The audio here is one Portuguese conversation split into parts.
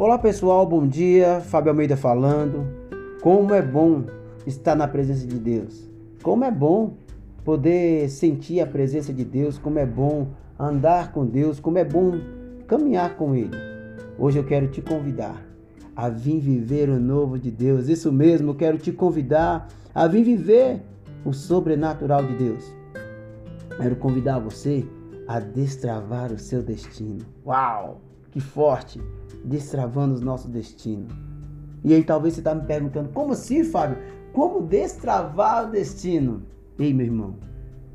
Olá pessoal, bom dia. Fábio Almeida falando. Como é bom estar na presença de Deus. Como é bom poder sentir a presença de Deus, como é bom andar com Deus, como é bom caminhar com Ele. Hoje eu quero te convidar a vir viver o novo de Deus. Isso mesmo, eu quero te convidar a vir viver o sobrenatural de Deus. Quero convidar você a destravar o seu destino. Uau! Que forte! Destravando o nosso destino. E aí talvez você está me perguntando, como assim, Fábio? Como destravar o destino? Ei, meu irmão,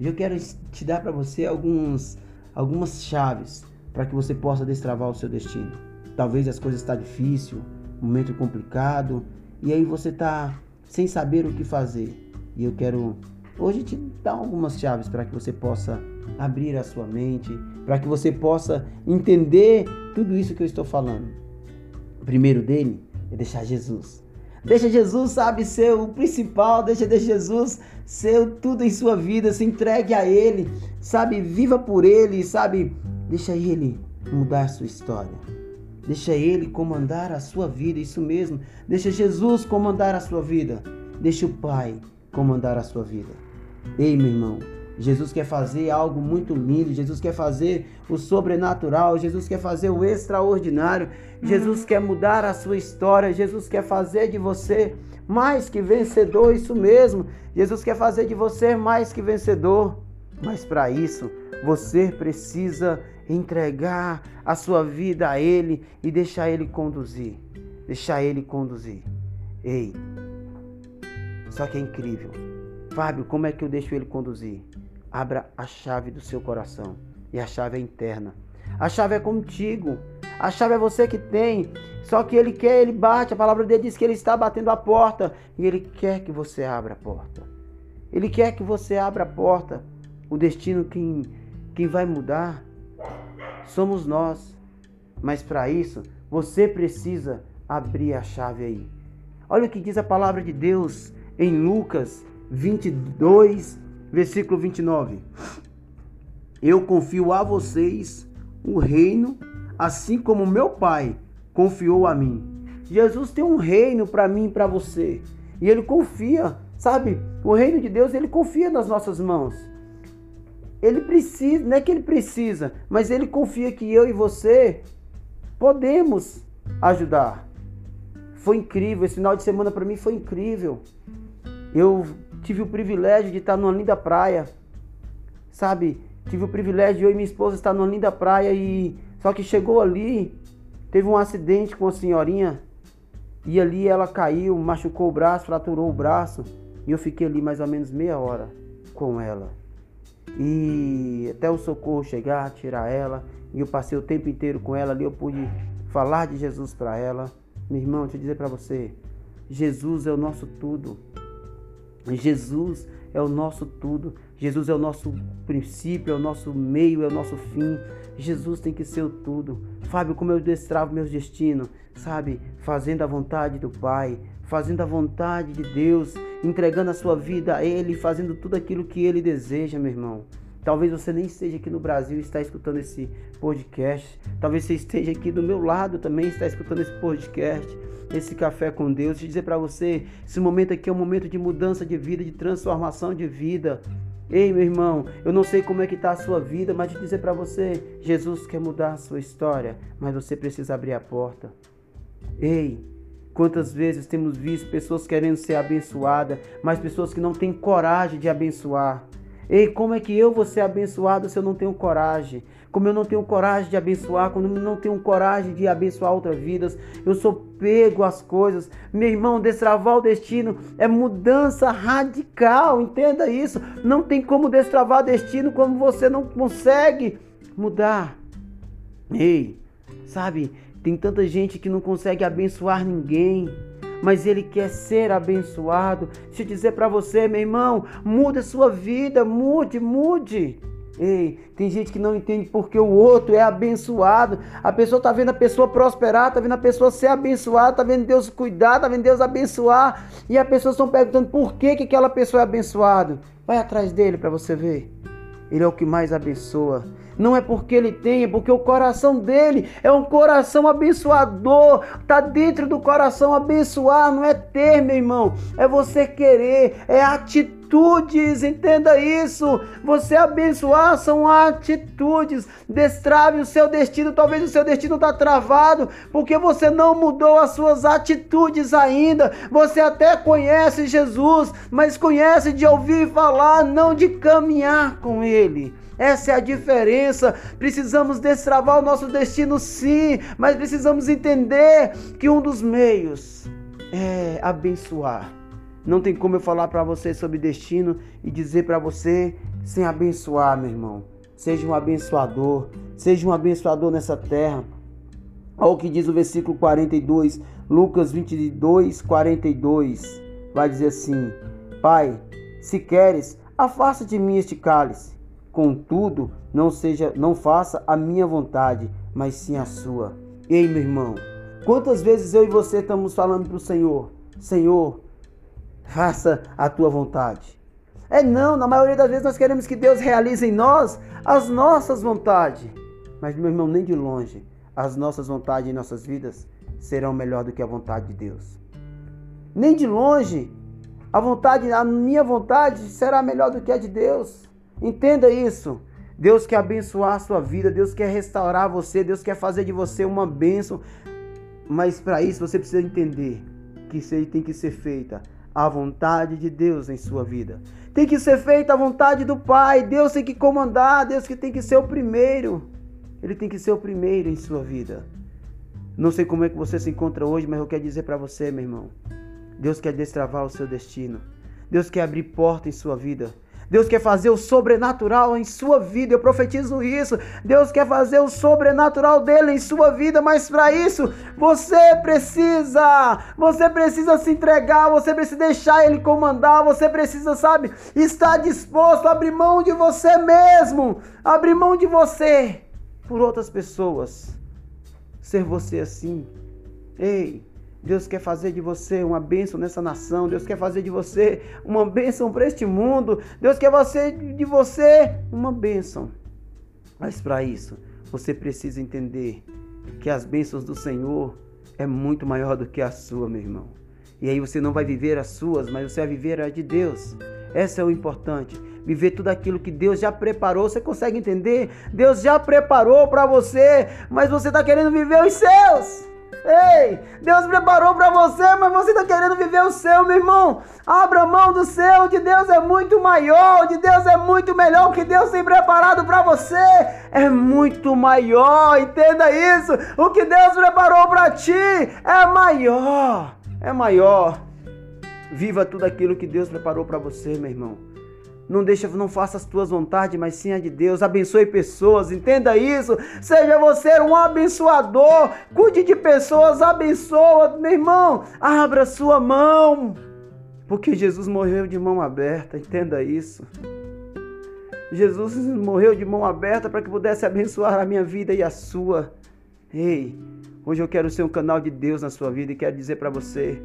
eu quero te dar para você alguns, algumas chaves para que você possa destravar o seu destino. Talvez as coisas estão tá difícil, momento complicado, e aí você está sem saber o que fazer. E eu quero hoje te dar algumas chaves para que você possa abrir a sua mente, para que você possa entender tudo isso que eu estou falando. O primeiro dele é deixar Jesus. Deixa Jesus, sabe, ser o principal, deixa, deixa Jesus ser tudo em sua vida, se entregue a Ele, sabe, viva por Ele, sabe, deixa Ele mudar a sua história. Deixa Ele comandar a sua vida, isso mesmo. Deixa Jesus comandar a sua vida. Deixa o Pai comandar a sua vida. Ei, meu irmão, Jesus quer fazer algo muito lindo, Jesus quer fazer o sobrenatural, Jesus quer fazer o extraordinário, Jesus quer mudar a sua história, Jesus quer fazer de você mais que vencedor, isso mesmo. Jesus quer fazer de você mais que vencedor. Mas para isso, você precisa entregar a sua vida a Ele e deixar Ele conduzir. Deixar Ele conduzir. Ei, só que é incrível. Fábio, como é que eu deixo Ele conduzir? Abra a chave do seu coração. E a chave é interna. A chave é contigo. A chave é você que tem. Só que ele quer, ele bate. A palavra dele diz que ele está batendo a porta. E ele quer que você abra a porta. Ele quer que você abra a porta. O destino quem, quem vai mudar somos nós. Mas para isso, você precisa abrir a chave aí. Olha o que diz a palavra de Deus em Lucas 22, versículo 29. Eu confio a vocês o reino, assim como meu Pai confiou a mim. Jesus tem um reino para mim e para você. E ele confia, sabe? O reino de Deus, ele confia nas nossas mãos. Ele precisa, não é que ele precisa, mas ele confia que eu e você podemos ajudar. Foi incrível, esse final de semana para mim foi incrível. Eu tive o privilégio de estar numa linda praia, sabe? Tive o privilégio de eu e minha esposa estar numa linda praia e só que chegou ali, teve um acidente com a senhorinha e ali ela caiu, machucou o braço, fraturou o braço e eu fiquei ali mais ou menos meia hora com ela. E até o socorro chegar, tirar ela, e eu passei o tempo inteiro com ela ali, eu pude falar de Jesus para ela. Meu irmão, deixa eu dizer para você, Jesus é o nosso tudo. Jesus é o nosso tudo. Jesus é o nosso princípio, é o nosso meio, é o nosso fim. Jesus tem que ser o tudo. Fábio, como eu destravo meus destinos, sabe? Fazendo a vontade do Pai, fazendo a vontade de Deus, entregando a sua vida a Ele, fazendo tudo aquilo que Ele deseja, meu irmão. Talvez você nem esteja aqui no Brasil e está escutando esse podcast. Talvez você esteja aqui do meu lado também está escutando esse podcast esse café com Deus e dizer para você, esse momento aqui é um momento de mudança de vida, de transformação de vida. Ei, meu irmão, eu não sei como é que está a sua vida, mas de dizer para você, Jesus quer mudar a sua história, mas você precisa abrir a porta. Ei, quantas vezes temos visto pessoas querendo ser abençoadas, mas pessoas que não têm coragem de abençoar. Ei, como é que eu vou ser abençoado se eu não tenho coragem? Como eu não tenho coragem de abençoar, quando eu não tenho coragem de abençoar outras vidas, eu sou pego às coisas. Meu irmão, destravar o destino é mudança radical, entenda isso. Não tem como destravar destino como você não consegue mudar. Ei, sabe, tem tanta gente que não consegue abençoar ninguém mas ele quer ser abençoado. Deixa eu dizer para você, meu irmão, muda sua vida, mude, mude. Ei, tem gente que não entende porque o outro é abençoado. A pessoa está vendo a pessoa prosperar, está vendo a pessoa ser abençoada, está vendo Deus cuidar, está vendo Deus abençoar. E as pessoas estão perguntando por que, que aquela pessoa é abençoada. Vai atrás dele para você ver. Ele é o que mais abençoa. Não é porque ele tem, é porque o coração dele é um coração abençoador. Tá dentro do coração abençoar, não é ter, meu irmão. É você querer, é atitudes, entenda isso. Você abençoar são atitudes. Destrave o seu destino. Talvez o seu destino está travado porque você não mudou as suas atitudes ainda. Você até conhece Jesus, mas conhece de ouvir falar, não de caminhar com Ele. Essa é a diferença. Precisamos destravar o nosso destino, sim, mas precisamos entender que um dos meios é abençoar. Não tem como eu falar para você sobre destino e dizer para você sem abençoar, meu irmão. Seja um abençoador, seja um abençoador nessa terra. Olha o que diz o versículo 42, Lucas 22, 42. Vai dizer assim: Pai, se queres, afasta de mim este cálice. Contudo, não seja, não faça a minha vontade, mas sim a sua. Ei, meu irmão, quantas vezes eu e você estamos falando para o Senhor, Senhor, faça a tua vontade. É não, na maioria das vezes nós queremos que Deus realize em nós as nossas vontades. Mas, meu irmão, nem de longe, as nossas vontades em nossas vidas serão melhor do que a vontade de Deus. Nem de longe, a vontade, a minha vontade será melhor do que a de Deus. Entenda isso. Deus quer abençoar a sua vida, Deus quer restaurar você, Deus quer fazer de você uma bênção. Mas para isso você precisa entender que isso aí tem que ser feita a vontade de Deus em sua vida. Tem que ser feita a vontade do Pai. Deus tem que comandar, Deus que tem que ser o primeiro. Ele tem que ser o primeiro em sua vida. Não sei como é que você se encontra hoje, mas eu quero dizer para você, meu irmão. Deus quer destravar o seu destino. Deus quer abrir porta em sua vida. Deus quer fazer o sobrenatural em sua vida. Eu profetizo isso. Deus quer fazer o sobrenatural dele em sua vida, mas para isso você precisa, você precisa se entregar, você precisa deixar ele comandar, você precisa, sabe, estar disposto a abrir mão de você mesmo, abrir mão de você por outras pessoas. Ser você assim. Ei, Deus quer fazer de você uma bênção nessa nação. Deus quer fazer de você uma bênção para este mundo. Deus quer fazer de você uma bênção. Mas para isso, você precisa entender que as bênçãos do Senhor é muito maior do que a sua, meu irmão. E aí você não vai viver as suas, mas você vai viver a de Deus. Essa é o importante. Viver tudo aquilo que Deus já preparou. Você consegue entender? Deus já preparou para você, mas você está querendo viver os seus. Ei, Deus preparou para você, mas você está querendo viver o seu, meu irmão. Abra mão do seu, de Deus é muito maior, de Deus é muito melhor. O que Deus tem preparado para você é muito maior, entenda isso. O que Deus preparou para ti é maior, é maior. Viva tudo aquilo que Deus preparou para você, meu irmão. Não deixa, não faça as tuas vontades, mas sim a de Deus. Abençoe pessoas, entenda isso. Seja você um abençoador. Cuide de pessoas, abençoa, meu irmão. Abra sua mão. Porque Jesus morreu de mão aberta, entenda isso. Jesus morreu de mão aberta para que pudesse abençoar a minha vida e a sua. Ei, hoje eu quero ser um canal de Deus na sua vida e quero dizer para você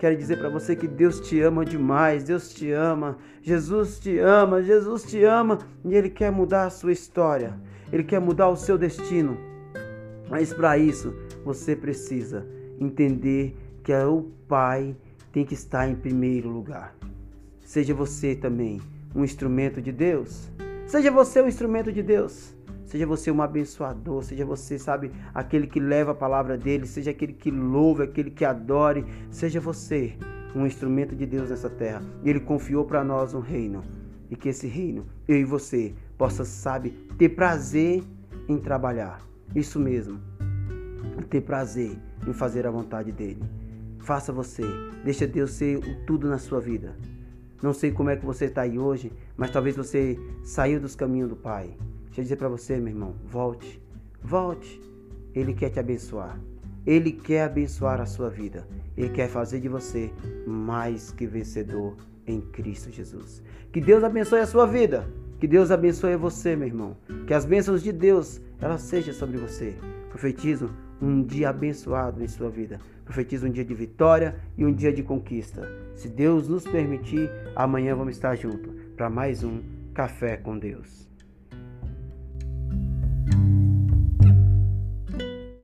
Quero dizer para você que Deus te ama demais, Deus te ama, Jesus te ama, Jesus te ama e Ele quer mudar a sua história, Ele quer mudar o seu destino. Mas para isso você precisa entender que o Pai tem que estar em primeiro lugar. Seja você também um instrumento de Deus. Seja você um instrumento de Deus. Seja você um abençoador, seja você, sabe, aquele que leva a palavra dele, seja aquele que louve, aquele que adore, seja você um instrumento de Deus nessa terra. Ele confiou para nós um reino. E que esse reino, eu e você, possa, sabe, ter prazer em trabalhar. Isso mesmo. Ter prazer em fazer a vontade dele. Faça você. Deixa Deus ser o tudo na sua vida. Não sei como é que você está aí hoje, mas talvez você saiu dos caminhos do Pai. Deixa eu dizer para você, meu irmão, volte, volte. Ele quer te abençoar. Ele quer abençoar a sua vida. Ele quer fazer de você mais que vencedor em Cristo Jesus. Que Deus abençoe a sua vida. Que Deus abençoe você, meu irmão. Que as bênçãos de Deus, elas sejam sobre você. Profetizo um dia abençoado em sua vida. Profetizo um dia de vitória e um dia de conquista. Se Deus nos permitir, amanhã vamos estar juntos para mais um Café com Deus.